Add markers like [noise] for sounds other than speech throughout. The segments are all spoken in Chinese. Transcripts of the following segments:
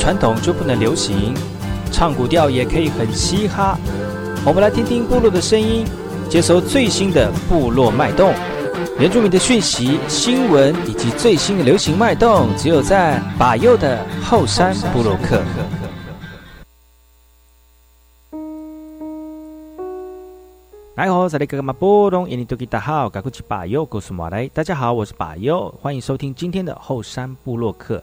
传统就不能流行，唱古调也可以很嘻哈。我们来听听部落的声音，接收最新的部落脉动、原住民的讯息、新闻以及最新的流行脉动，只有在把右的后山部落克。大家好，我是把右，告诉马来。大家好，我是把右，欢迎收听今天的后山部落客。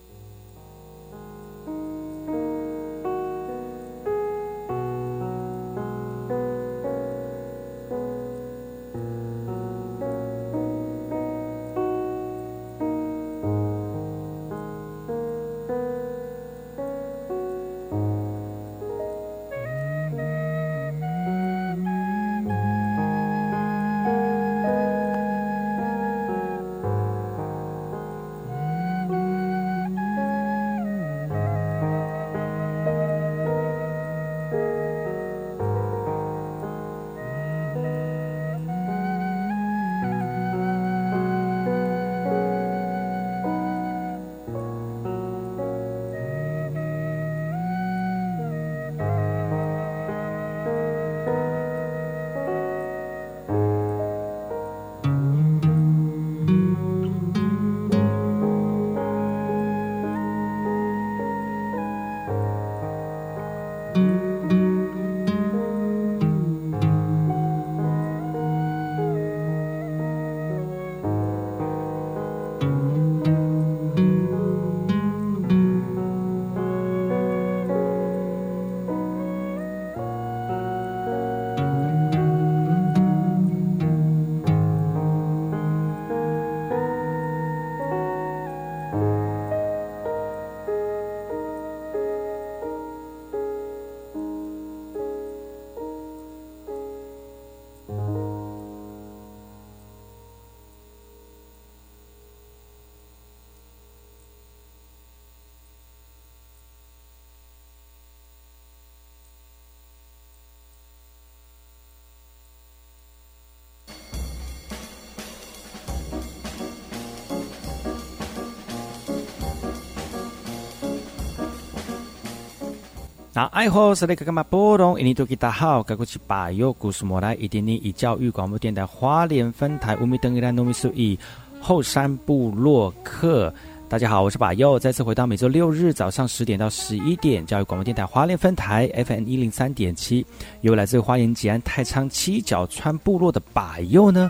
那爱好是那个干嘛波动？印尼多吉大好，该过去把右故事莫来，一点点以教育广播电台花莲分台乌米登伊兰糯米苏以后山部落客。大家好，我是把右，再次回到每周六日早上十点到十一点，教育广播电台花莲分台 FM 一零三点七，由来自花莲吉安太仓七角川部落的把右呢。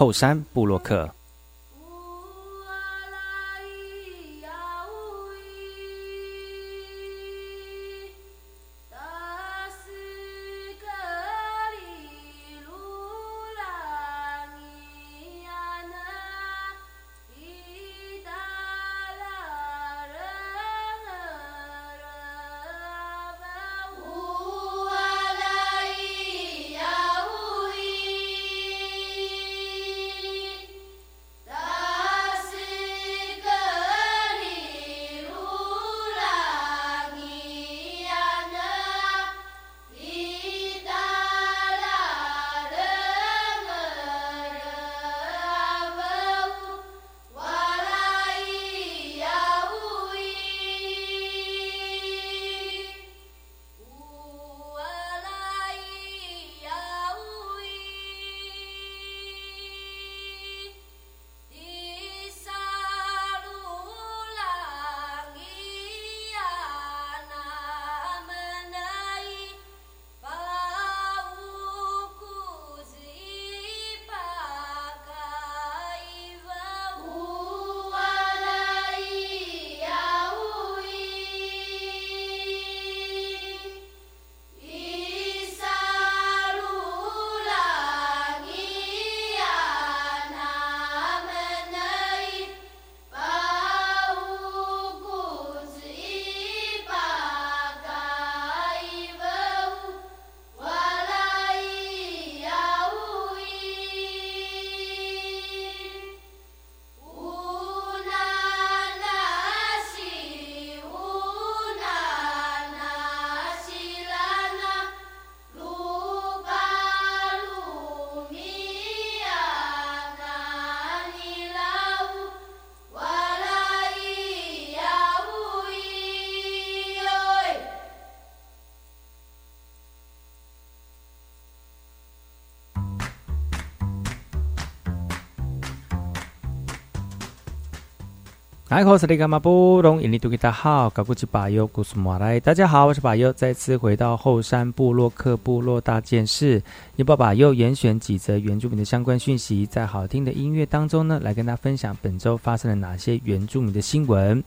后山布洛克。大家好，我是巴优，再次回到后山部落客部落大件事。你爸爸又严选几则原住民的相关讯息，在好听的音乐当中呢，来跟大家分享本周发生了哪些原住民的新闻。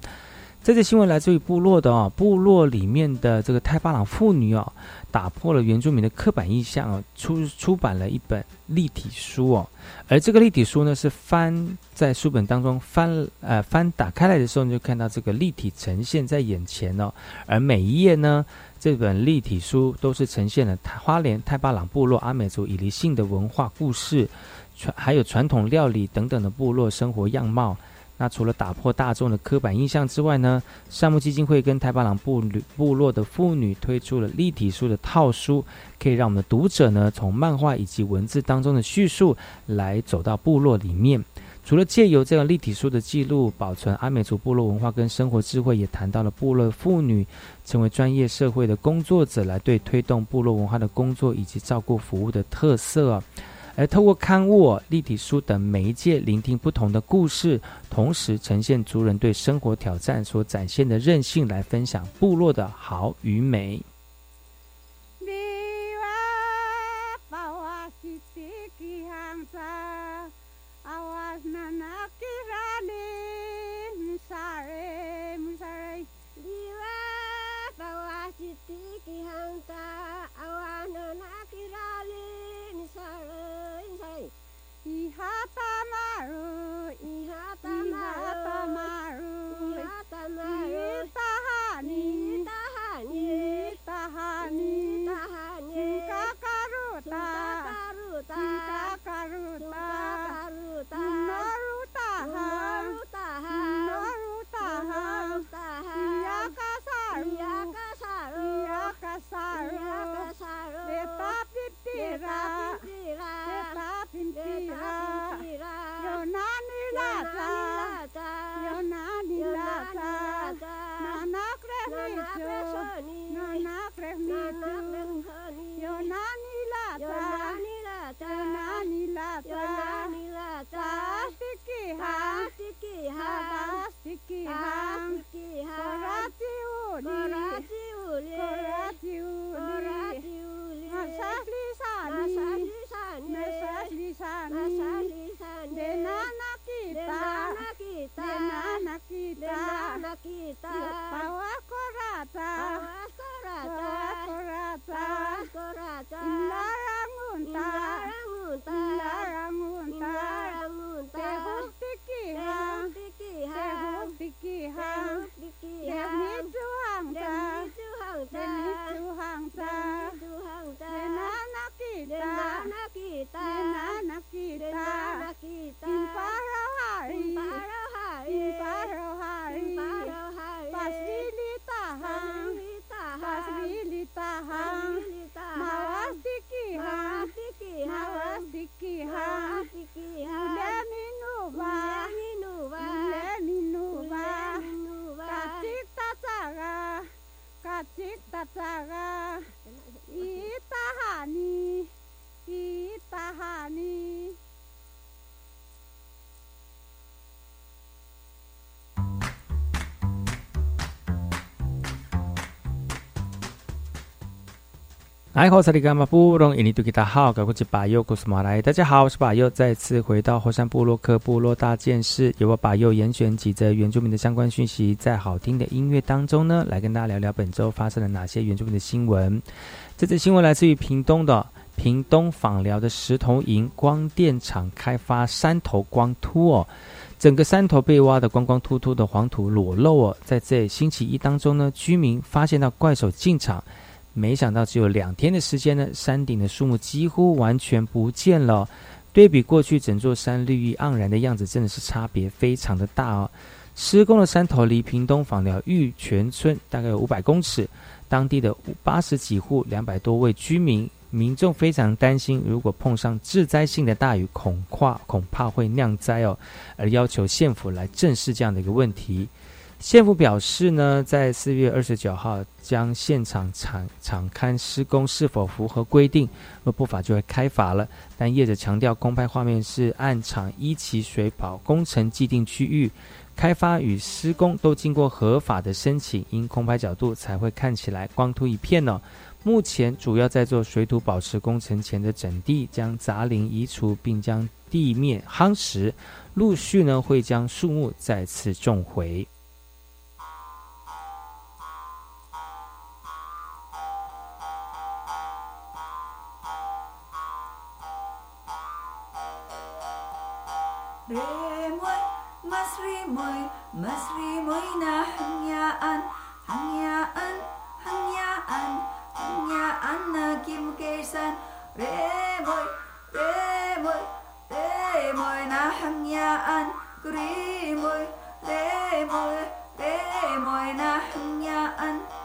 这则新闻来自于部落的哦，部落里面的这个泰巴朗妇女哦，打破了原住民的刻板印象哦，出出版了一本立体书哦，而这个立体书呢是翻在书本当中翻呃翻打开来的时候，你就看到这个立体呈现在眼前哦，而每一页呢，这本立体书都是呈现了花莲泰巴朗部落阿美族以离性的文化故事，传还有传统料理等等的部落生活样貌。那除了打破大众的刻板印象之外呢，山木基金会跟台巴朗部部落的妇女推出了立体书的套书，可以让我们的读者呢从漫画以及文字当中的叙述来走到部落里面。除了借由这个立体书的记录，保存阿美族部落文化跟生活智慧，也谈到了部落妇女成为专业社会的工作者，来对推动部落文化的工作以及照顾服务的特色。而透过刊物、立体书等媒介，聆听不同的故事，同时呈现族人对生活挑战所展现的韧性，来分享部落的好与美。Sticky, ha, ha, ha. 哎，好，萨利干马布隆，印尼多吉达好，各位是巴佑，古斯马来，大家好，我是巴佑，再次回到火山部落克部落大件事，由我巴佑严选几则原住民的相关讯息，在好听的音乐当中呢，来跟大家聊聊本周发生了哪些原住民的新闻。这则新闻来自于屏东的屏东访寮的石头营光电厂开发山头光秃哦，整个山头被挖的光光秃秃的黄土裸露哦，在这星期一当中呢，居民发现到怪手进场。没想到只有两天的时间呢，山顶的树木几乎完全不见了。对比过去整座山绿意盎然的样子，真的是差别非常的大哦。施工的山头离屏东访寮玉泉村大概有五百公尺，当地的八十几户、两百多位居民民众非常担心，如果碰上致灾性的大雨，恐怕恐怕会酿灾哦，而要求县府来正视这样的一个问题。县府表示呢，在四月二十九号将现场场场勘施工是否符合规定，若不法就会开罚了。但业者强调，公拍画面是按场一期水保工程既定区域开发与施工都经过合法的申请，因空拍角度才会看起来光秃一片呢。目前主要在做水土保持工程前的整地，将杂林移除，并将地面夯实，陆续呢会将树木再次种回。прямой, мы прямой, мы прямой на хняан, хняан, хняан, хняан на ким кейсан, прямой, прямой, прямой на хняан, прямой, прямой, прямой на хняан.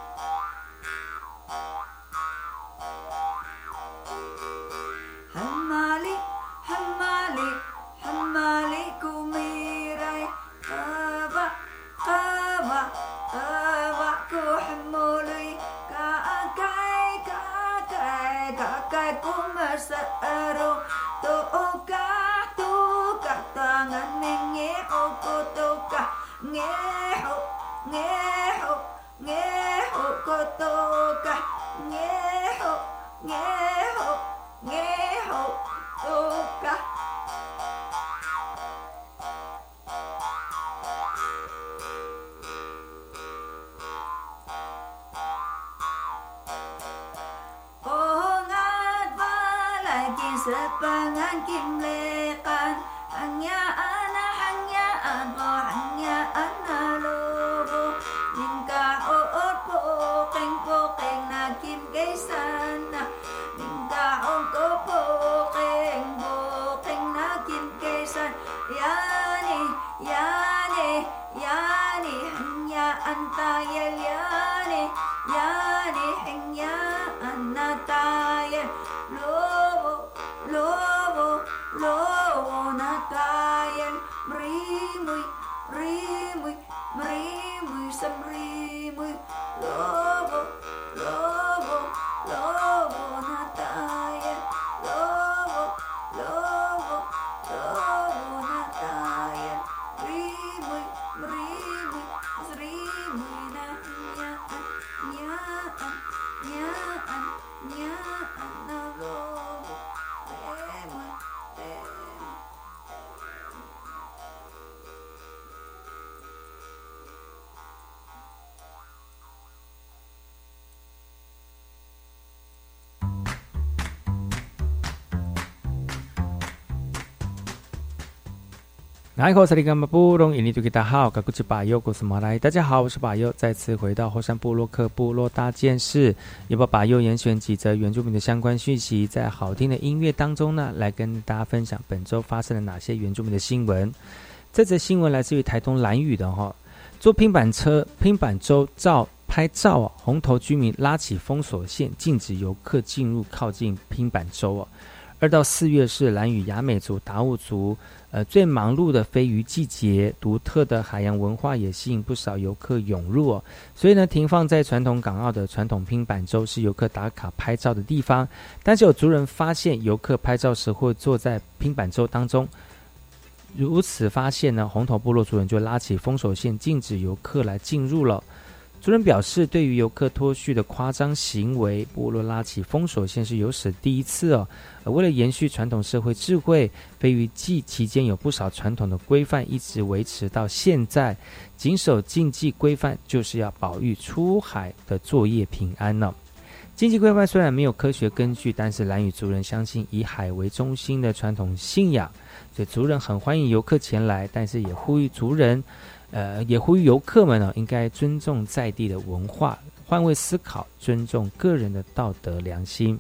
I'm, yeah, I'm the Lord. 来口萨利甘巴布隆印尼图吉达好，嘎古吉巴尤古斯马来，大家好，我是巴尤，再次回到后山部落克部落大件事，也把巴尤严选几则原住民的相关讯息，在好听的音乐当中呢，来跟大家分享本周发生了哪些原住民的新闻。这则新闻来自于台东兰屿的哈，坐平板车平板舟照拍照啊，红头居民拉起封锁线，禁止游客进入靠近平板舟哦。二到四月是兰屿雅美族、达悟族，呃，最忙碌的飞鱼季节，独特的海洋文化也吸引不少游客涌入哦。所以呢，停放在传统港澳的传统拼板舟是游客打卡拍照的地方。但是有族人发现，游客拍照时会坐在拼板舟当中，如此发现呢，红头部落族人就拉起封锁线，禁止游客来进入了。族人表示，对于游客脱序的夸张行为，波罗拉起封锁线是有史第一次哦。为了延续传统社会智慧，飞鱼季期间有不少传统的规范一直维持到现在。谨守禁忌规范，就是要保育出海的作业平安呢。经济规范虽然没有科学根据，但是蓝屿族人相信以海为中心的传统信仰，所以族人很欢迎游客前来，但是也呼吁族人。呃，也呼吁游客们呢，应该尊重在地的文化，换位思考，尊重个人的道德良心。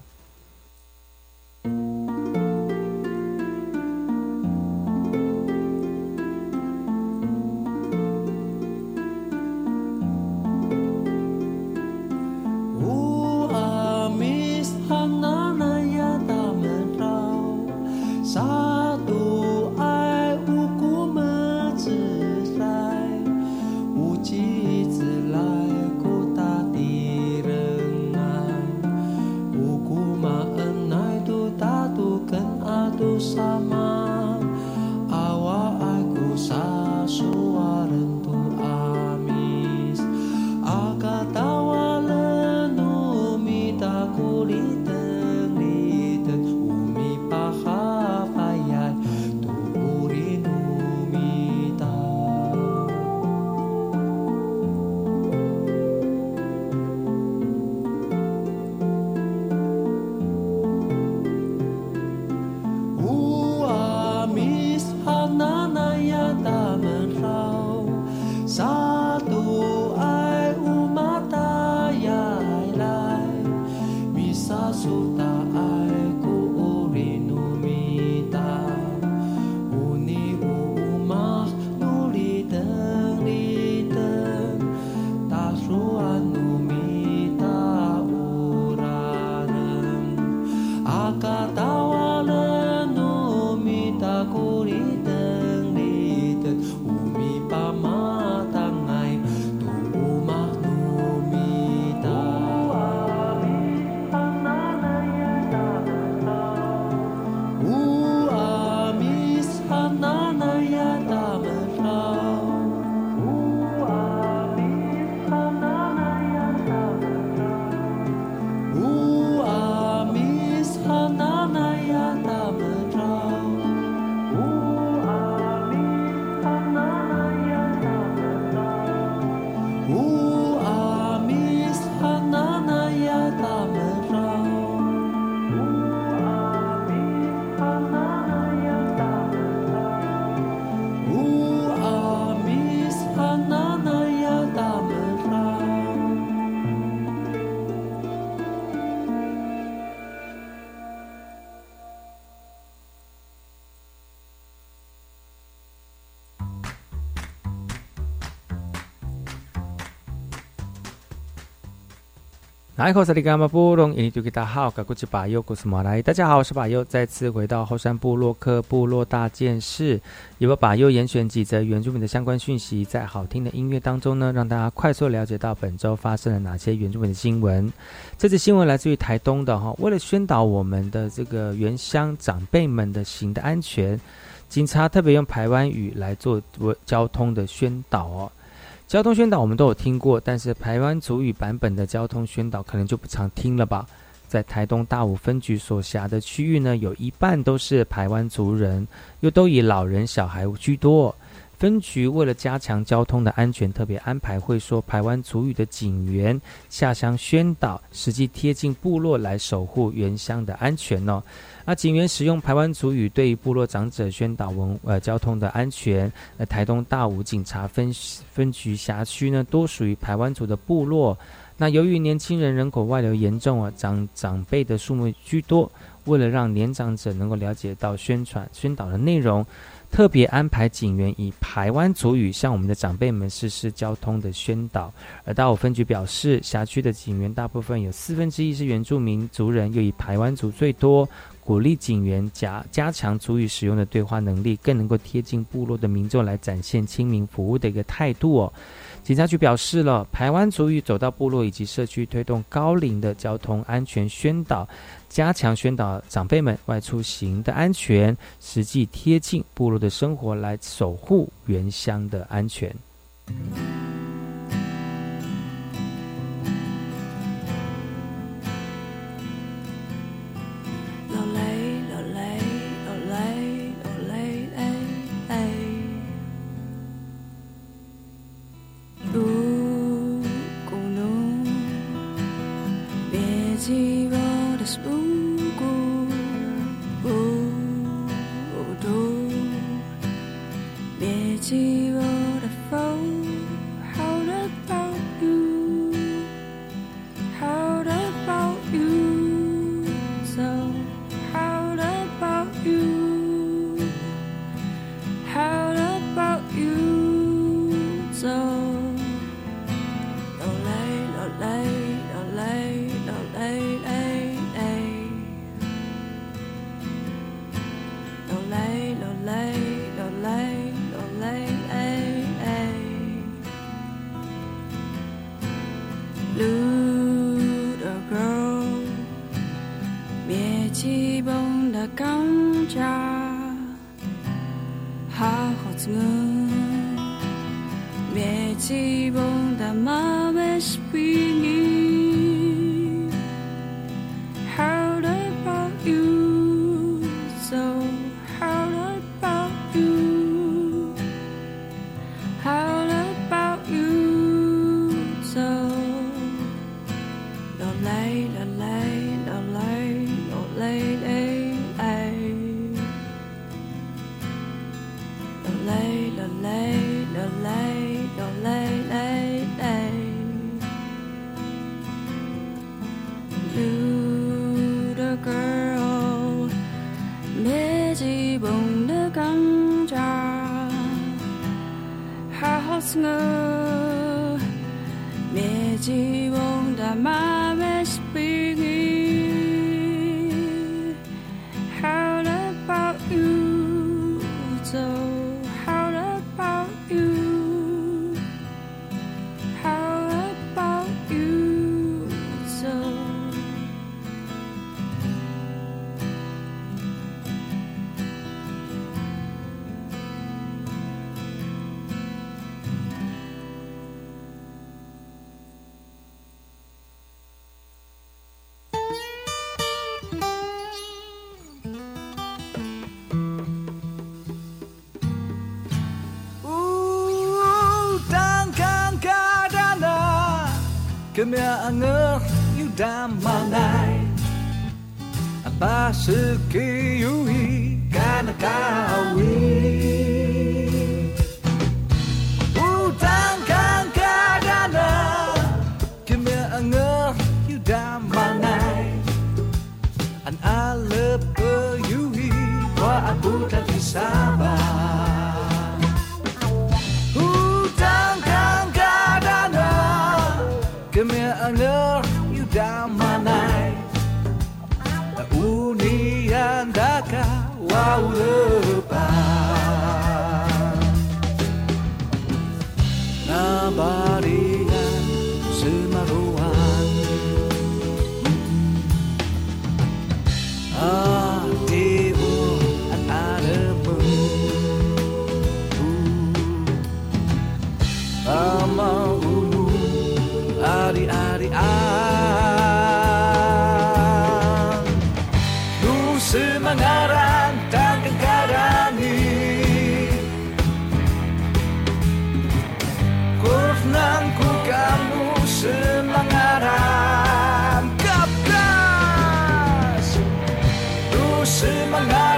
来，好，这里干嘛不隆？印尼土著大号，我是巴尤，古斯马来。大家好，我是巴尤，再次回到后山部落克部落大件事，由我巴尤严选几则原住民的相关讯息，在好听的音乐当中呢，让大家快速了解到本周发生了哪些原住民的新闻。这次新闻来自于台东的哈，为了宣导我们的这个原乡长辈们的行的安全，警察特别用台湾语来做交通的宣导哦。交通宣导我们都有听过，但是台湾族语版本的交通宣导可能就不常听了吧。在台东大武分局所辖的区域呢，有一半都是台湾族人，又都以老人小孩居多。分局为了加强交通的安全，特别安排会说台湾族语的警员下乡宣导，实际贴近部落来守护原乡的安全哦。那警员使用台湾族语对部落长者宣导文呃交通的安全。那台东大武警察分分局辖区呢，多属于台湾族的部落。那由于年轻人人口外流严重啊，长长辈的数目居多，为了让年长者能够了解到宣传宣导的内容。特别安排警员以台湾族语向我们的长辈们实施交通的宣导。而大武分局表示，辖区的警员大部分有四分之一是原住民族人，又以台湾族最多，鼓励警员加加强族语使用的对话能力，更能够贴近部落的民众，来展现亲民服务的一个态度哦。警察局表示了，台湾族语走到部落以及社区，推动高龄的交通安全宣导。加强宣导长辈们外出行的安全，实际贴近部落的生活，来守护原乡的安全。希望 Give me a girl, you damn my night. A basu ki you he gonna die. wala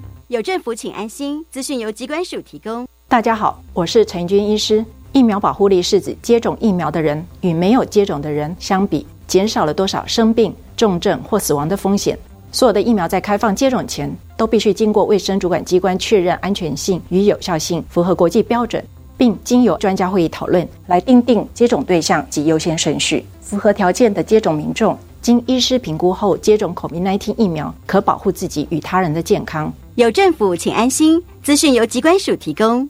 有政府，请安心。资讯由机关署提供。大家好，我是陈军医师。疫苗保护力是指接种疫苗的人与没有接种的人相比，减少了多少生病、重症或死亡的风险。所有的疫苗在开放接种前，都必须经过卫生主管机关确认安全性与有效性，符合国际标准，并经由专家会议讨论来定定接种对象及优先顺序。符合条件的接种民众，经医师评估后接种 COVID-19 疫苗，可保护自己与他人的健康。有政府，请安心。资讯由机关署提供。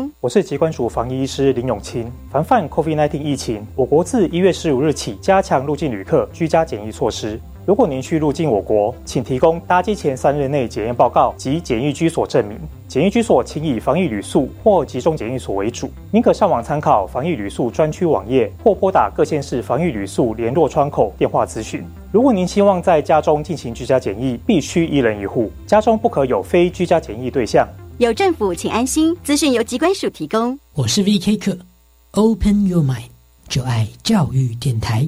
我是疾管署防疫医师林永清。防范 COVID-19 疫情，我国自一月十五日起加强入境旅客居家检疫措施。如果您需入境我国，请提供搭机前三日内检验报告及检疫居所证明。检疫居所请以防疫旅宿或集中检疫所为主。您可上网参考防疫旅宿专区网页，或拨打各县市防疫旅宿联络窗口电话咨询。如果您希望在家中进行居家检疫，必须一人一户，家中不可有非居家检疫对象。有政府，请安心。资讯由机关署提供。我是 VK 客，Open Your Mind，就爱教育电台。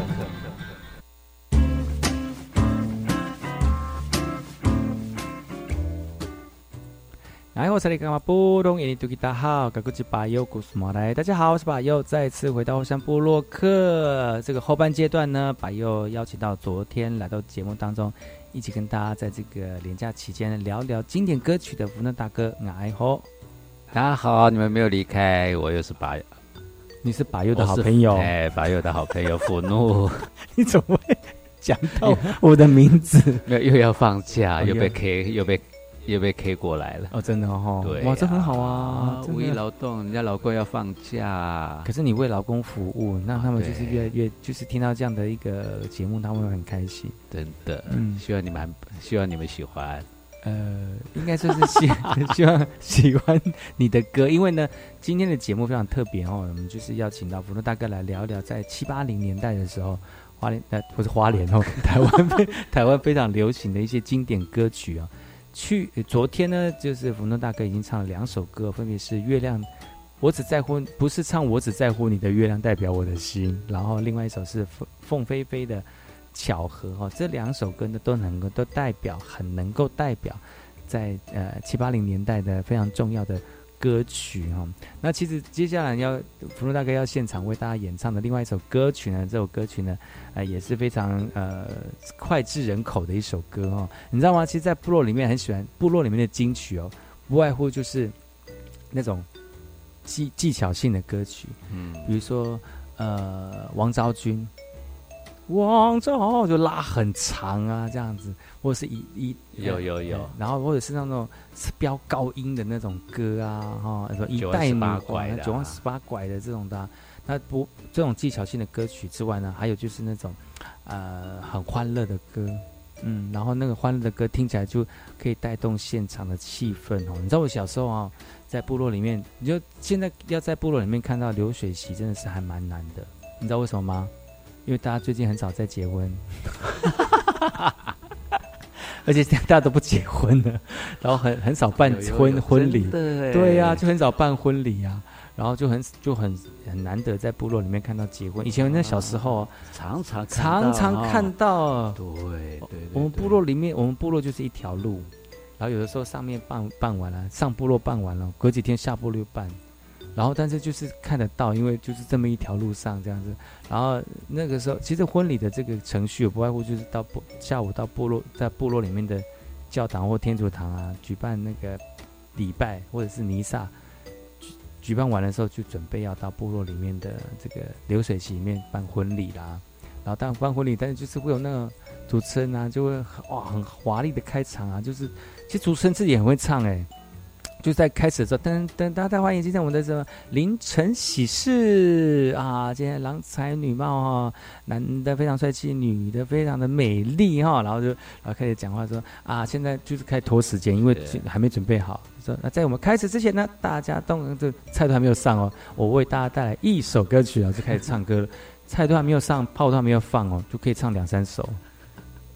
来，我是你干嘛布隆印尼土吉大号，嘎古吉巴尤古斯马来，大家好，我是巴尤，再次回到后山部落克。这个后半阶段呢，巴尤邀请到昨天来到节目当中，一起跟大家在这个连假期间聊聊经典歌曲的福嫩大哥爱吼。大家好，你们没有离开，我又是巴，你是巴尤的好朋友，[laughs] 哎，巴尤的好朋友福怒，[laughs] 你怎么会讲到 [laughs] 我的名字？没有，又要放假，又被 K，又被又被 K 过来了。哦，真的哦，对哇，这很好啊，五一劳动，人家老公要放假。可，是你为劳工服务，那他们就是越来越，就是听到这样的一个节目，他们会很开心。真的，嗯希望你们希望你们喜欢。呃，应该说是希希望喜欢你的歌，因为呢，今天的节目非常特别哦，我们就是邀请到福禄大哥来聊一聊，在七八零年代的时候，花莲呃不是花莲哦，[laughs] 台湾非台湾非常流行的一些经典歌曲啊、去昨天呢，就是福诺大哥已经唱了两首歌，分别是《月亮》。我只在乎，不是唱我只在乎你的月亮代表我的心，然后另外一首是凤凤飞飞的巧合哈、哦，这两首歌呢都能够都代表很能够代表在呃七八零年代的非常重要的歌曲哈、哦。那其实接下来要福禄大哥要现场为大家演唱的另外一首歌曲呢，这首歌曲呢呃也是非常呃脍炙人口的一首歌哦。你知道吗？其实，在部落里面很喜欢部落里面的金曲哦，不外乎就是那种技技巧性的歌曲，嗯，比如说呃王昭君。王昭就拉很长啊，这样子，或者是一一有有有呃然后或者是那种飙高音的那种歌啊，哈、什么一代女九弯十八拐的啊九弯十八拐的这种的啊、那不这种技巧性的歌曲之外呢，还有就是那种呃很欢乐的歌，嗯，然后那个欢乐的歌听起来就可以带动现场的气氛哦。你知道我小时候啊，在部落里面，你就现在要在部落里面看到流水席，真的是还蛮难的。你知道为什么吗？因为大家最近很少在结婚，[laughs] 而且大家都不结婚了，然后很很少办婚婚礼，对呀、就很少办婚礼啊，然后就很就很很难得在部落里面看到结婚。以前那小时候啊常常常常看到，对对对，我们部落里面，我们部落就是一条路，然后有的时候上面办办完了，上部落办完了，隔几天下部落又办，然后但是就是看得到，因为就是这么一条路上这样子，然后那个时候其实婚礼的这个程序也不外乎就是到部下午到部落在部落里面的教堂或天主堂啊举办那个礼拜或者是弥撒。举举办完的时候，就准备要到部落里面的这个流水席里面办婚礼啦。然后当然办婚礼，但是就是会有那个主持人啊，就会哇很华丽的开场啊，就是其实主持人自己也很会唱哎、就在开始的时候，噔噔，大家欢迎今天我们的什么凌晨喜事啊，今天郎才女貌哈、男的非常帅气，女的非常的美丽哈、然后就然后开始讲话说啊，现在就是开始拖时间，因为还没准备好。说那在我们开始之前呢，大家动这菜都还没有上哦，我为大家带来一首歌曲啊，就开始唱歌了。菜都还没有上，炮都还没有放哦，就可以唱两三首。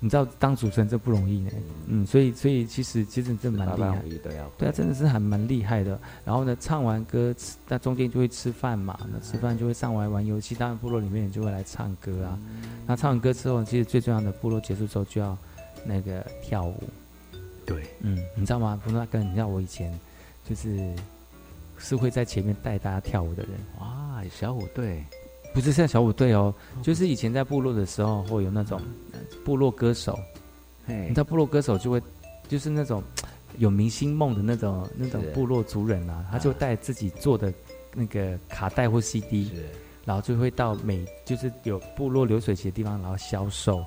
你知道当主持人这不容易呢，嗯，所以所以其实其实真的蛮厉害。对啊，真的是还蛮厉害的。然后呢，唱完歌，吃那中间就会吃饭嘛，那吃饭就会上来玩游戏，当然部落里面也就会来唱歌啊。那唱完歌之后，其实最重要的部落结束之后就要那个跳舞。对，嗯，你知道吗？不那跟你知道我以前就是是会在前面带大家跳舞的人。哇，小虎队，不是像小虎队哦，就是以前在部落的时候会有那种呃部落歌手，嘿。你知道部落歌手就会就是那种 [tsk] 有明星梦的那种那种部落族人啊，他就带自己做的那个卡带或 CD，是。然后就会到每就是有部落流水席的地方，然后销售。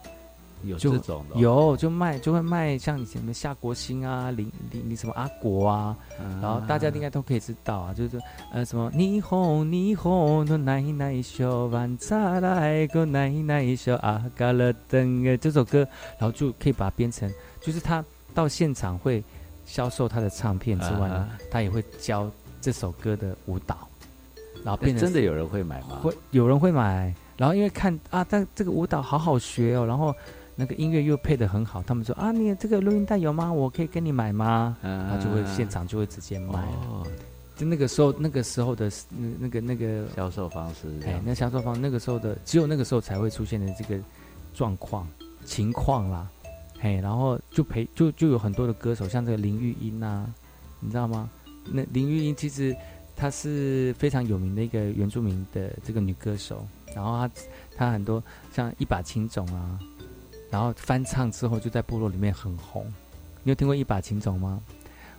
有就这种的哦，有就卖就会卖像以前的夏国兴啊、林林林什么阿国啊，嗯然后大家应该都可以知道啊，就是呃什么霓虹霓虹的奶奶秀晚茶来个奶奶秀啊嘎了灯呃这首歌，然后就可以把它编成，就是他到现场会销售他的唱片之外呢，啊他也会教这首歌的舞蹈，然后哎变成真的有人会买吗？会有人会买，然后因为看啊，但这个舞蹈好好学哦，然后那个音乐又配的很好，他们说啊，你这个录音带有吗？我可以跟你买吗？嗯然后就会现场就会直接卖。哦，就那个时候，那个时候的那那个那个，销售方式这哎，那销售方那个时候的，只有那个时候才会出现的这个状况情况啦。嘿，然后就陪就就有很多的歌手，像这个林玉英啊，你知道吗？那林玉英其实她是非常有名的一个原住民的这个女歌手，然后她她很多像一把青种啊，然后翻唱之后就在部落里面很红。你有听过一把青种吗？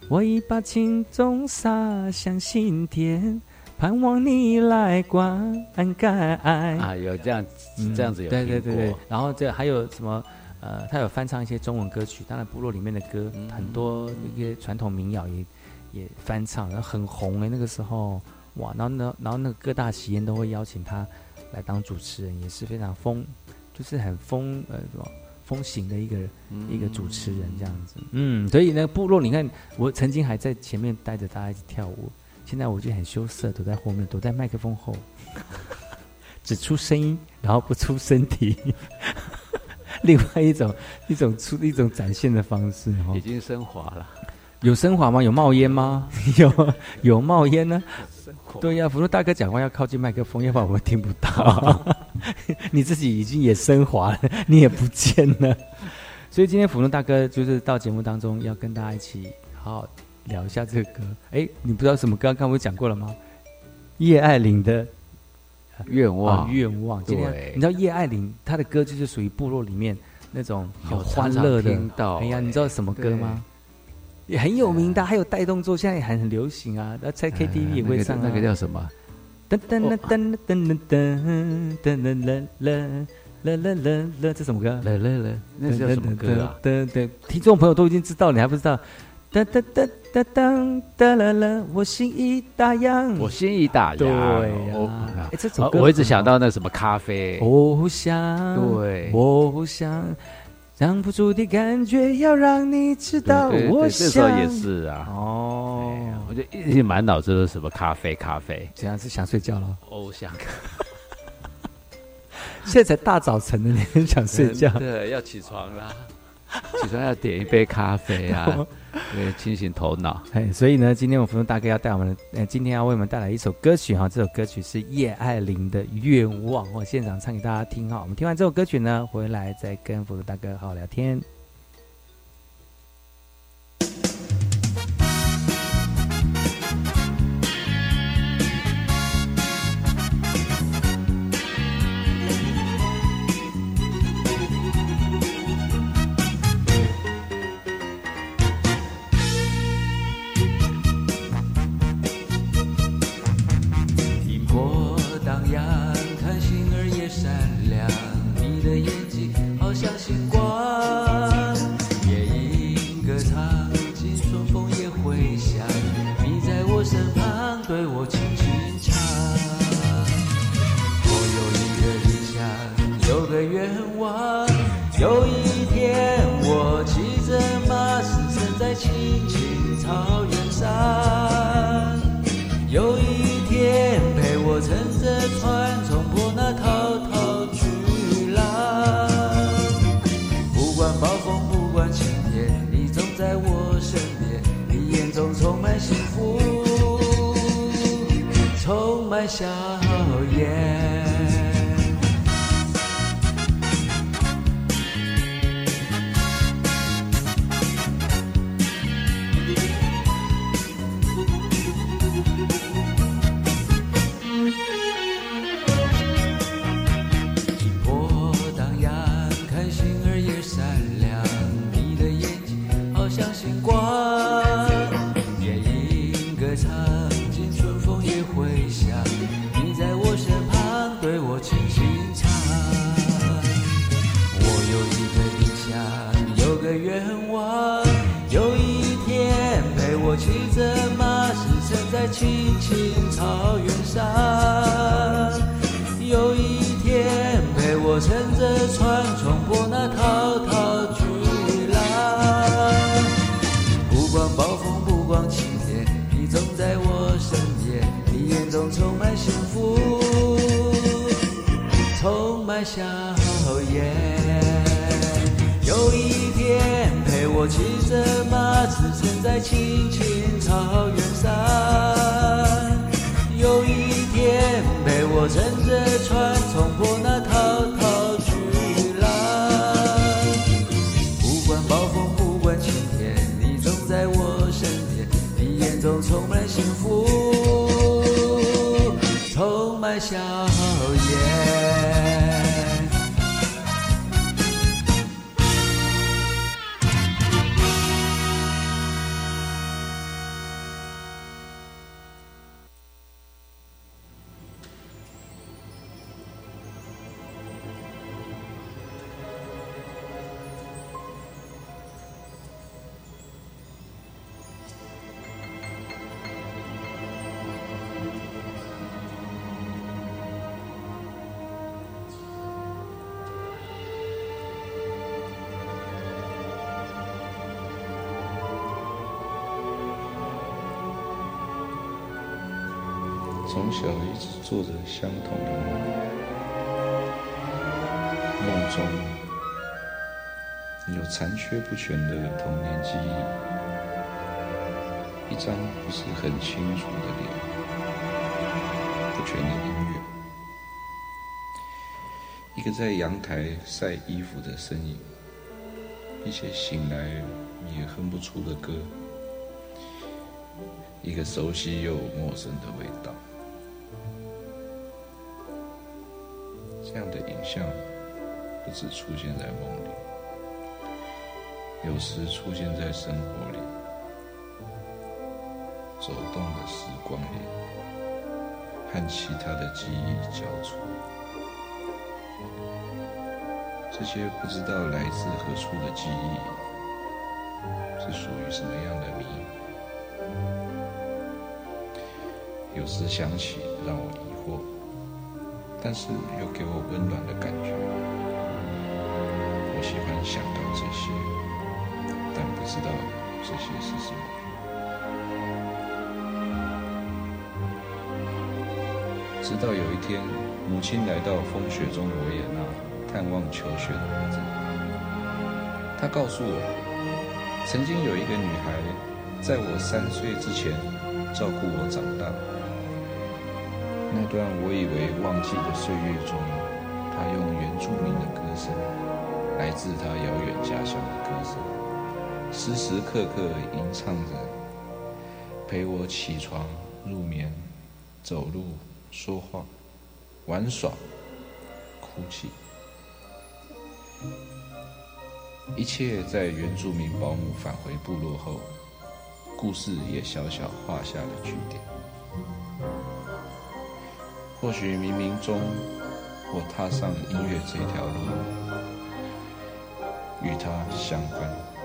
我一把青种撒向心田，盼望你来灌溉。啊，有这样嗯这样子有对对对对，然后这还有什么？呃，他有翻唱一些中文歌曲，当然部落里面的歌、嗯很多一些传统民谣也也翻唱，然后很红哎、那个时候哇，然后呢，然后那个各大喜宴都会邀请他来当主持人，也是非常风，就是很风呃什么风行的一个、一个主持人这样子。嗯，所以呢，部落你看，我曾经还在前面带着大家一起跳舞，现在我就很羞涩，躲在后面，躲在麦克风后，[laughs] 只出声音，然后不出身体。[laughs] 另外一种一种出一种展现的方式哦已，经升华了，有升华吗？有冒烟吗？[laughs] 有有冒烟呢？对呀、福禄大哥讲话要靠近麦克风，要不然我们听不到。[laughs] 你自己已经也升华了，你也不见了。所以今天福禄大哥就是到节目当中要跟大家一起好好聊一下这个歌。哎，你不知道什么歌？刚刚我讲过了吗？叶爱玲的愿望啊，愿望。今天对你知道叶爱玲她的歌就是属于部落里面那种很有欢乐的听。到哎呀，哎你知道什么歌吗？也很有名的，还有带动作，现在也很很流行啊。那在 KTV 也会唱啊。那个那个叫什么？噔噔噔噔噔噔噔噔噔噔噔啦啦啦啦，这什么歌？来来来，那是叫什么歌啊？噔噔，听众朋友都已经知道，你还不知道？哒哒哒哒当哒啦啦，我心已打烊。我心已打烊。对哎，这首歌哦我一直想到那什么咖啡。我想，对我想，让不住的感觉要让你知道，我想这时候想。也是啊。哦，我就一直满脑子都是什么咖啡咖啡，这样是想睡觉了。哦，想。[laughs] 现在才大早晨的，你很想睡觉。[laughs] 对，要起床啦，起床要点一杯咖啡啊，[laughs] 对，清醒头脑。哎，所以呢，今天我福禄大哥要带我们，呃，今天要为我们带来一首歌曲哈，这首歌曲是叶爱玲的《愿望》，我现场唱给大家听哈。我们听完这首歌曲呢，回来再跟福禄大哥好好聊天。想，你在我身旁对我上。有一天陪我乘着船，冲破那滔滔巨浪。不管暴风，不管晴天，你总在我身边，你眼中充满幸福，充满笑颜。有一天陪我骑着马，驰骋在青青草原上。有一天陪我乘着船，冲破那滔滔巨浪。不管暴风，不管晴天，你总在我身边，你眼中充满幸福，充满笑全的童年记忆，一张不是很清楚的脸，不全的音乐，一个在阳台晒衣服的身影，一些醒来也哼不出的歌，一个熟悉又陌生的味道。这样的影像不止出现在梦里，有时出现在生活里，走动的时光里，和其他的记忆交错。这些不知道来自何处的记忆，是属于什么样的谜？有时想起，让我疑惑。但是又给我温暖的感觉。我喜欢想到这些，知道这些是什么。直到有一天，母亲来到风雪中维也纳探望求学的儿子，她告诉我，曾经有一个女孩，在我三岁之前照顾我长大。那段我以为忘记的岁月中，她用原住民的歌声，来自她遥远家乡的歌声，时时刻刻吟唱着，陪我起床、入眠、走路、说话、玩耍、哭泣，一切在原住民保姆返回部落后，故事也小小画下了句点。或许冥冥中，我踏上音乐这条路，与它相关。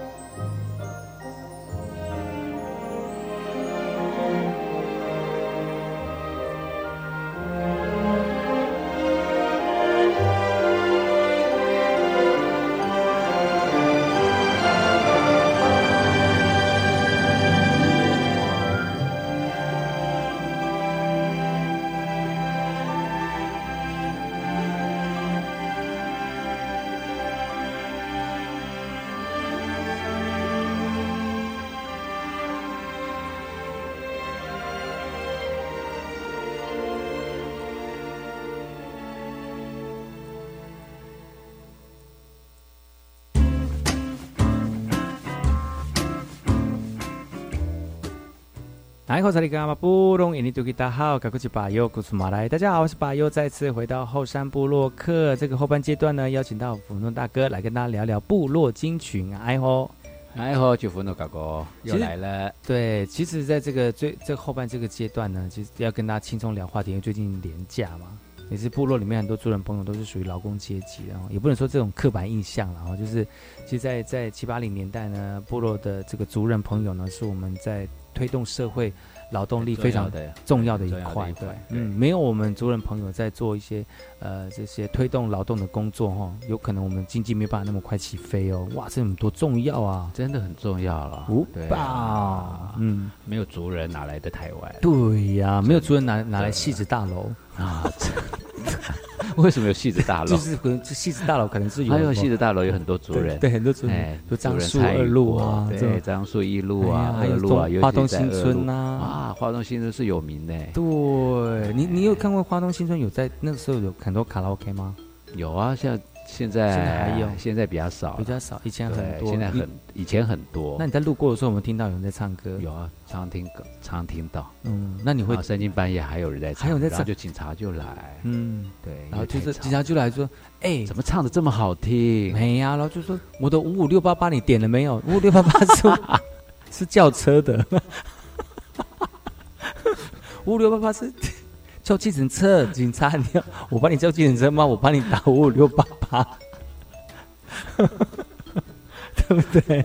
大好，赶过去巴尤古苏马来。大家好，我是巴尤，再次回到后山部落客。这个后半阶段呢，邀请到福诺大哥来跟大家聊聊部落金群。哎吼，哎吼，就福诺大哥又来了。对，其实在这个最这后半这个阶段呢，其实要跟大家轻松聊话题，因为最近廉价嘛，也是部落里面很多族人朋友都是属于劳工阶级，然后也不能说这种刻板印象了，然后就是，其实在，在七八零年代呢，部落的这个族人朋友呢，是我们在推动社会劳动力非常重要的重要的一块，对。嗯，没有我们族人朋友在做一些呃这些推动劳动的工作哈，有可能我们经济没有办法那么快起飞哦，哇，这很多重要啊，真的很重要了。五对宝啊，嗯，没有族人哪来的台湾？对呀、没有族人哪拿来戏子大楼。啊？[laughs] 为什么有戏子大楼？就是可能戏子大楼可能是有，还有戏子大楼有很多族人，对，很多族人。哎，，就樟树二路啊，这对，种樟树一路啊，二路啊，东尤其花东新村呐啊，花东新村是有名的。对你，你有看过花东新村？有在那个时候有很多卡拉 OK 吗？有啊，像现在现在还有现在比较少，比较少，以前很多。现在很以前很多。那你在路过的时候，有没有听到有人在唱歌？有啊，常听歌，常听到。嗯，那你会三更半夜还有人在唱，还有人在唱就警察就来，嗯，对，然后就是警察就来说，哎，怎么唱的这么好听？没呀、然后就说我的五五六八八你点了没有？五五六八八是 [laughs] 是叫车的，五五六八八是叫计程车，警察你要我帮你叫计程车吗？我帮你打五五六八八，[laughs] 对不对？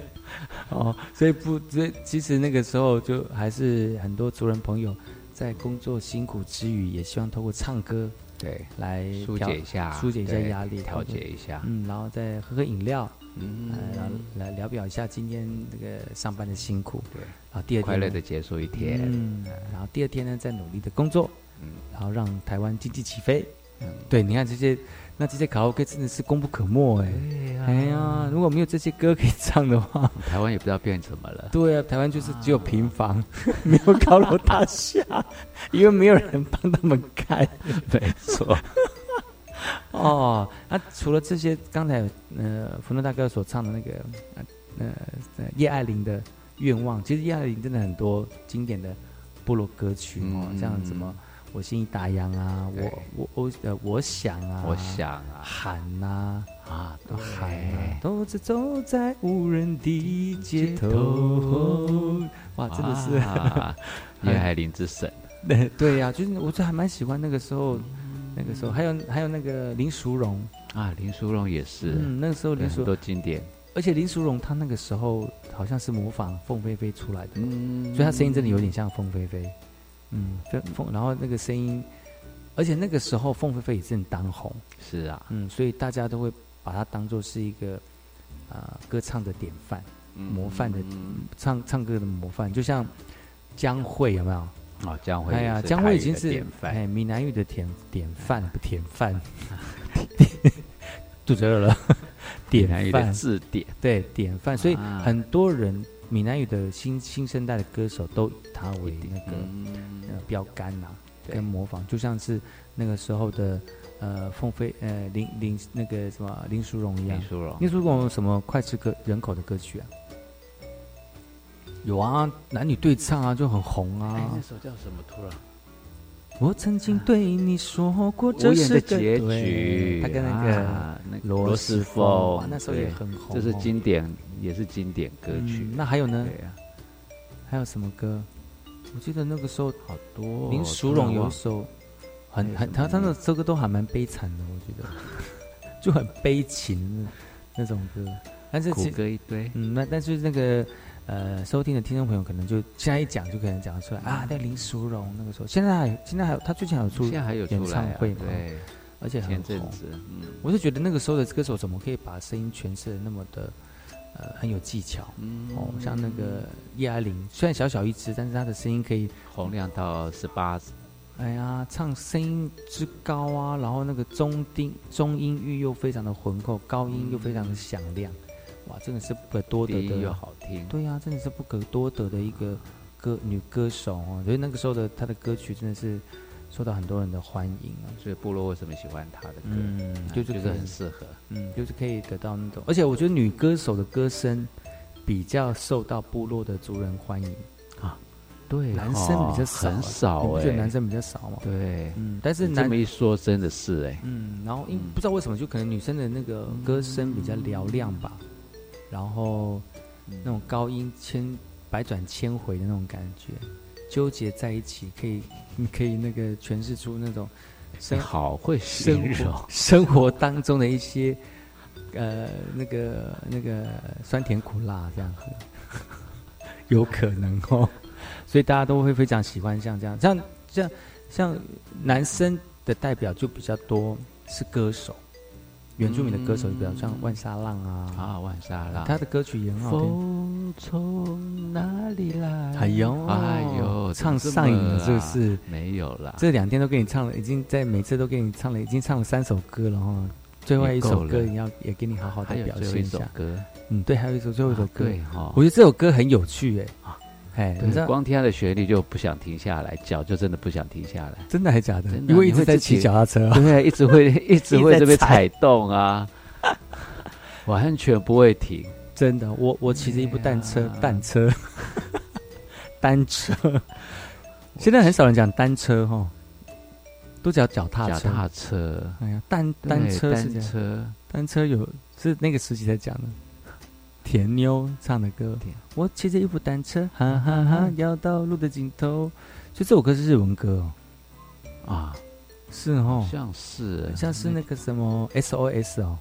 哦，所以不，所以其实那个时候就还是很多族人朋友在工作辛苦之余，也希望透过唱歌对来疏解一下疏解一下压力，调节一下。嗯，然后再喝喝饮料，嗯。呃，然后来聊表一下今天这个上班的辛苦，对，啊，第二天快乐的结束一天，嗯，然后第二天呢再努力的工作，嗯，然后让台湾经济起飞，嗯，对，你看这些，那这些卡拉 OK 真的是功不可没哎，哎呀，如果没有这些歌可以唱的话，台湾也不知道变什么了。对啊，台湾就是只有平房，[laughs] 没有高楼大厦，因为没有人帮他们盖，没错。[laughs] 哦，那、除了这些，刚才呃，福诺大哥所唱的那个呃呃叶爱玲的愿望，其实叶爱玲真的很多经典的部落歌曲哦，嗯。像什么我心里打烊啊，我我我呃我想啊，我想啊。喊呐啊，都喊啊，独自走在无人的街头，哇，真的是啊叶爱玲之神，[laughs] 对对呀、就是我就还蛮喜欢那个时候，那个时候还有还有那个林淑荣。啊，林淑荣也是，嗯，那个时候林淑多经典，而且林淑荣她那个时候好像是模仿凤飞飞出来的，嗯。所以她声音真的有点像凤飞飞，嗯，凤凤，然后那个声音，而且那个时候凤飞飞也是很当红，是啊，嗯，所以大家都会把它当做是一个啊、呃歌唱的典范，模范的、嗯唱唱歌的模范，就像江蕙有没有？啊，江蕙哎呀，江蕙已经是典范。哎闽南语的典典范不典范，[laughs] 肚子饿了，[laughs] 典范。字典，对典范，所以啊。很多人闽南语的新新生代的歌手都以他为那个、呃标杆呐、对跟模仿，就像是那个时候的呃凤飞呃林林那个什么林淑荣一样，林淑荣林淑荣有什么脍炙歌人口的歌曲啊？有啊，男女对唱啊，就很红啊。哎，那首叫什么？突然我曾经对你说过，这是个的结局，他跟那个啊那个罗罗斯斯凤凤哇，那时候也很红哦。这是经典，也是经典歌曲。嗯。那还有呢？对呀，还有什么歌？我记得那个时候好多林淑荣有一首很很，他他的这歌都还蛮悲惨的，我觉得。[laughs] 就很悲情的那种歌。但是苦其歌一堆，嗯，那但是那个呃，收听的听众朋友可能就现在一讲就可能讲得出来啊，那林淑荣那个时候，现在还现在还有他最近还有出现在还有演唱会嘛，对，而且很红。嗯，我是觉得那个时候的歌手怎么可以把声音诠释的那么的呃很有技巧？嗯。哦，像那个叶爱玲，虽然小小一只，但是她的声音可以洪亮到十八，哎呀，唱声音之高啊，然后那个中低中音域又非常的浑厚，高音又非常的响亮，哇，真的是不可多得的，又好听，对呀、真的是不可多得的一个歌女歌手哦，所以那个时候的她的歌曲真的是受到很多人的欢迎啊。所以部落为什么喜欢他的歌？嗯啊就是就是很适合，嗯，就是可以得到那种，而且我觉得女歌手的歌声比较受到部落的族人欢迎。啊。对男生比较少啊，很少哎你不觉得男生比较少吗？对，嗯，但是男你这么一说，真的是哎，嗯，然后因不知道为什么，就可能女生的那个歌声比较嘹亮吧，然后那种高音千百转千回的那种感觉，纠结在一起，可以你可以那个诠释出那种生好会生活生活当中的一些呃那个那个酸甜苦辣这样。子，有可能哦，所以大家都会非常喜欢像这样，像像像男生的代表就比较多是歌手，原住民的歌手就比较像万沙浪啊，啊，万沙浪，他的歌曲也很好听。风从哪里来？哎呦，哎呦，唱上瘾了是不啊是？没有啦，这两天都给你唱了，已经在每次都给你唱了，已经唱了三首歌了哈。最后一首歌你要也给你好好的表现一下。歌，嗯，对，还有一首最后一首啊歌，对哈我觉得这首歌很有趣哎，哎，你知，道光听它的旋律就不想停下来，脚就真的不想停下来。真的还假的？真的因为一直在骑脚踏车啊，[laughs] 对，一直会一直会 [laughs] 一直在这边踩踩动啊，[laughs] 完全不会停。真的，我我骑着一部单车，单车，单车。现在很少人讲单车哈，都讲脚踏车。脚踏车，哎呀，单单车是单，车，单车有是那个时期才讲的。甜妞唱的歌，我骑着一部单车，哈哈哈，要到路的尽头。就这首歌是日文歌哦，啊，是哦，像是。像是那个什么 SOS 哦，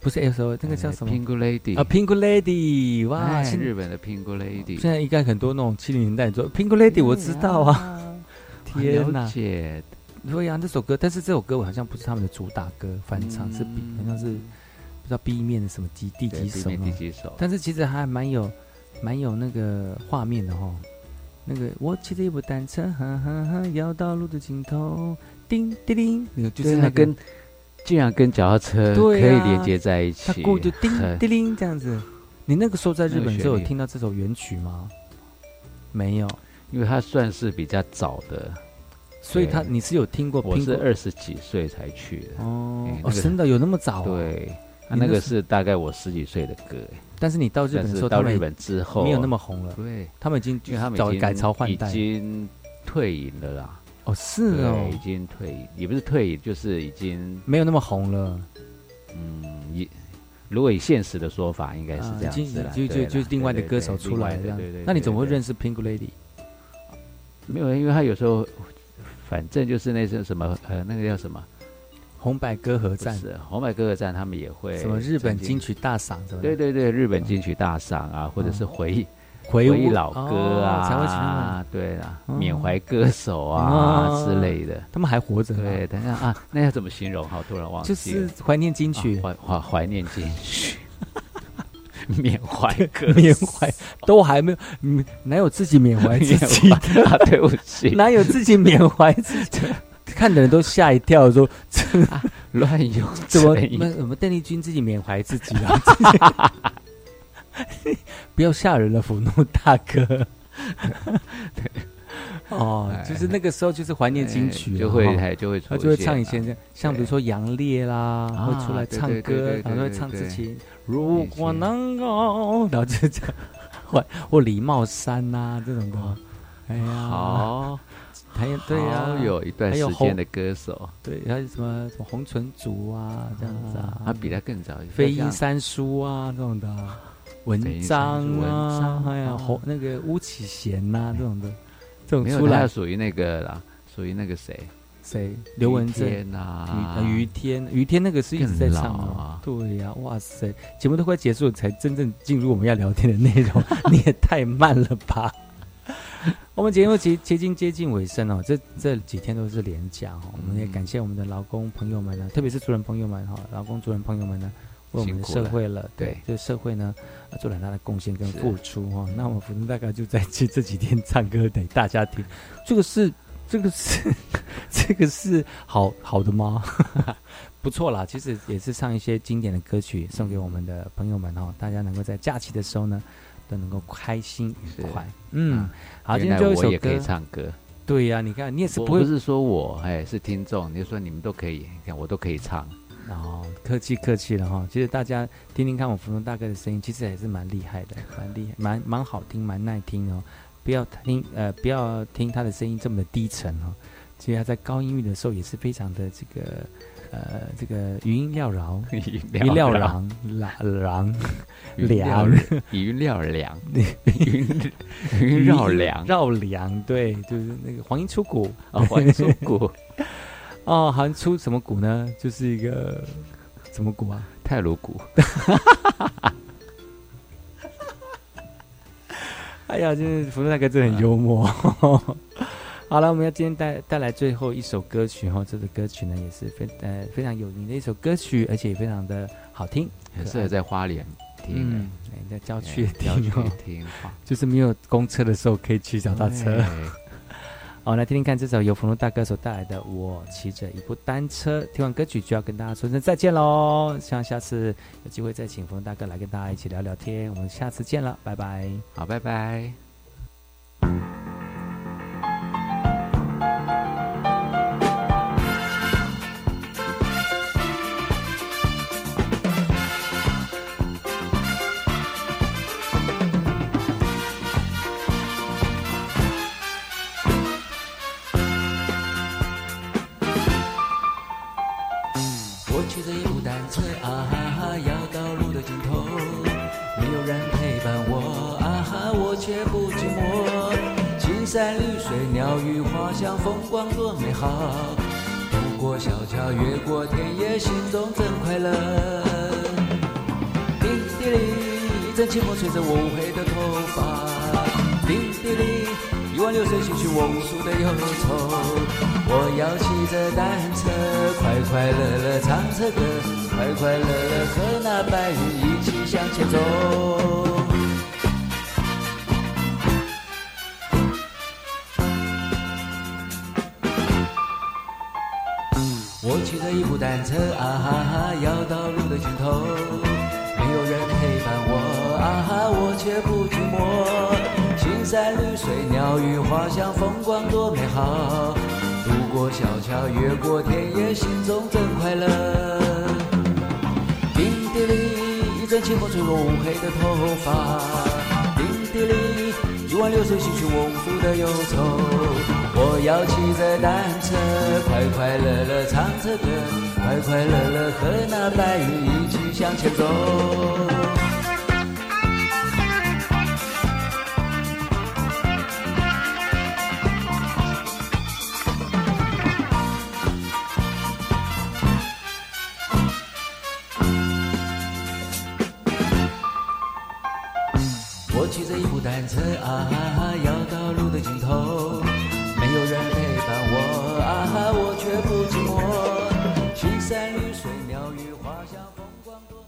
不是 SOS，那个叫什么？Pink Lady 啊，Pink Lady，哇，日本的 Pink Lady，现在应该很多那种七零年代说 Pink Lady，我知道啊，[laughs] 天了哪！解，对呀，这首歌，但是这首歌我好像不是他们的主打歌，翻唱、是比好像是不知道 B 面的什么几第几首第哦几首但是其实还蛮有蛮有那个画面的哈。那个我骑着一部单车，哈哈哈，要到路的尽头，叮叮叮，那个就是那跟竟然跟脚踏车可以连接在一他起，它过就叮叮叮这样子。你那个时候在日本是有听到这首原曲吗？没有，因为它算是比较早的，所以他你是有听过？我是二十几岁才去的。哦哦，真的有那么早、哦？对，那那个是大概我十几岁的歌，哎但是你到日本的时候，到日本之后没有那么红了。对，他们已经因为他们已经改朝换代已经退隐了啦。哦，是哦，已经退隐，也不是退隐，就是已经没有那么红了。嗯，也如果以现实的说法，应该是啊这样子啦。就就就另外的歌手出来这样的对对对。那你怎么会认识 Pink Lady？没有，因为他有时候反正就是那些什么呃，那个叫什么红白歌合战，是红白歌合战，他们也会什么日本金曲大赏什么？对对对，日本金曲大赏啊，或者是回忆回忆忆老歌啊，对啦，哦缅怀歌手啊哦之类的。他们还活着。对，等一下啊，那要怎么形容？好，突然忘就记了。是怀念金曲，怀怀怀念金曲，[laughs] 缅怀歌，缅怀都还没有，嗯哪有自己缅怀自己的？对不起 [laughs] 哪有自己缅怀自己？看的人都吓一跳，说这乱用 [laughs] 怎么成语。那我们邓丽君自己缅怀自己啊？[laughs] 不要吓人了，福怒大哥。[laughs] 哦，就是那个时候就是怀念金曲就会还就会他就会唱以前这样，像比如说杨烈啦，啊会出来唱对对对歌对，然后会对对唱自己如果能够，然后就这样，或或李茂山呐这种的，哎呀，好，还有对呀，好有一段时间的歌手，对，还有什么什么红唇族啊这样子啊，他比他更早，飞鹰三叔啊这种的。啊，文章文啊章，还有啊。红那个巫启贤呐这种的，这种出来。他属于那个啦，属于那个谁，谁？刘文正。啊。于呃于天，于天那个是一直在唱啊。对呀、哇塞，节目都快结束了，才真正进入我们要聊天的内容，[laughs] 你也太慢了吧！[laughs] 我们节目接接近接近尾声哦，这这几天都是连假哦，我们也感谢我们的劳工朋友们呢，特别是主人朋友们哈，劳工主人朋友们呢，为我们的社会了，对对社会呢呃做了很大的贡献跟付出哈。那我们福州大概就在这 [laughs] 这几天唱歌给大家听，这个是这个是 [laughs] 这个是好好的吗？不错啦，其实也是唱一些经典的歌曲送给我们的朋友们哦，大家能够在假期的时候呢，都能够开心愉快。嗯，好，今天最后一首我也可以，唱歌。对呀、你看你也是不会我不是说我，哎，是听众，你就说你们都可以，你看我都可以唱。哦，客气客气了哈。其实大家听听看我福龙大哥的声音，其实还是蛮厉害的，[laughs] 蛮厉害，蛮蛮好听，蛮耐听哦。不要听呃，不要听他的声音这么的低沉哦。其实他在高音域的时候也是非常的这个呃，这个余音缭绕，[laughs] 余音缭绕，廊梁，余绕梁，云云 [laughs] 绕梁，绕梁，对，就是那个黄莺出谷啊，黄莺出谷，[laughs] 哦，好像出什么谷呢？就是一个什么谷啊？泰鲁谷。哎呀，就是福禄大哥真的很幽默。好了，我们要今天带带来最后一首歌曲哈，这首歌曲呢也是非呃非常有名的一首歌曲，而且也非常的好听，很适合在花莲听。嗯，在郊区郊区听，就是没有公车的时候可以去脚踏车。[laughs] 好，来听听看这首由福禄大哥所带来的《我骑着一部单车》。听完歌曲就要跟大家说声再见喽，希望下次有机会再请福禄大哥来跟大家一起聊聊天。我们下次见了，拜拜。好，拜拜。伴我，啊哈！我却不寂寞。青山绿水，鸟语花香风光多美好，渡过小桥，越过田野，心中真快乐。叮滴哩，一阵清风吹着我乌黑的头发。叮滴哩，一湾流水洗去我无数的忧愁。我要骑着单车，快快乐乐唱着歌，快快乐乐和那白云一起向前走。一部单车啊哈，要到路的尽头，没有人陪伴我啊哈，我却不寂寞。青山绿水，鸟语花香，风光多美好。渡过小桥，越过田野，心中真快乐。叮叮铃，一阵清风吹过乌黑的头发。叮叮铃，一湾流水洗去我无数的忧愁。我要骑着单车，快快乐乐唱着歌，快快乐乐和那白云一起向前走。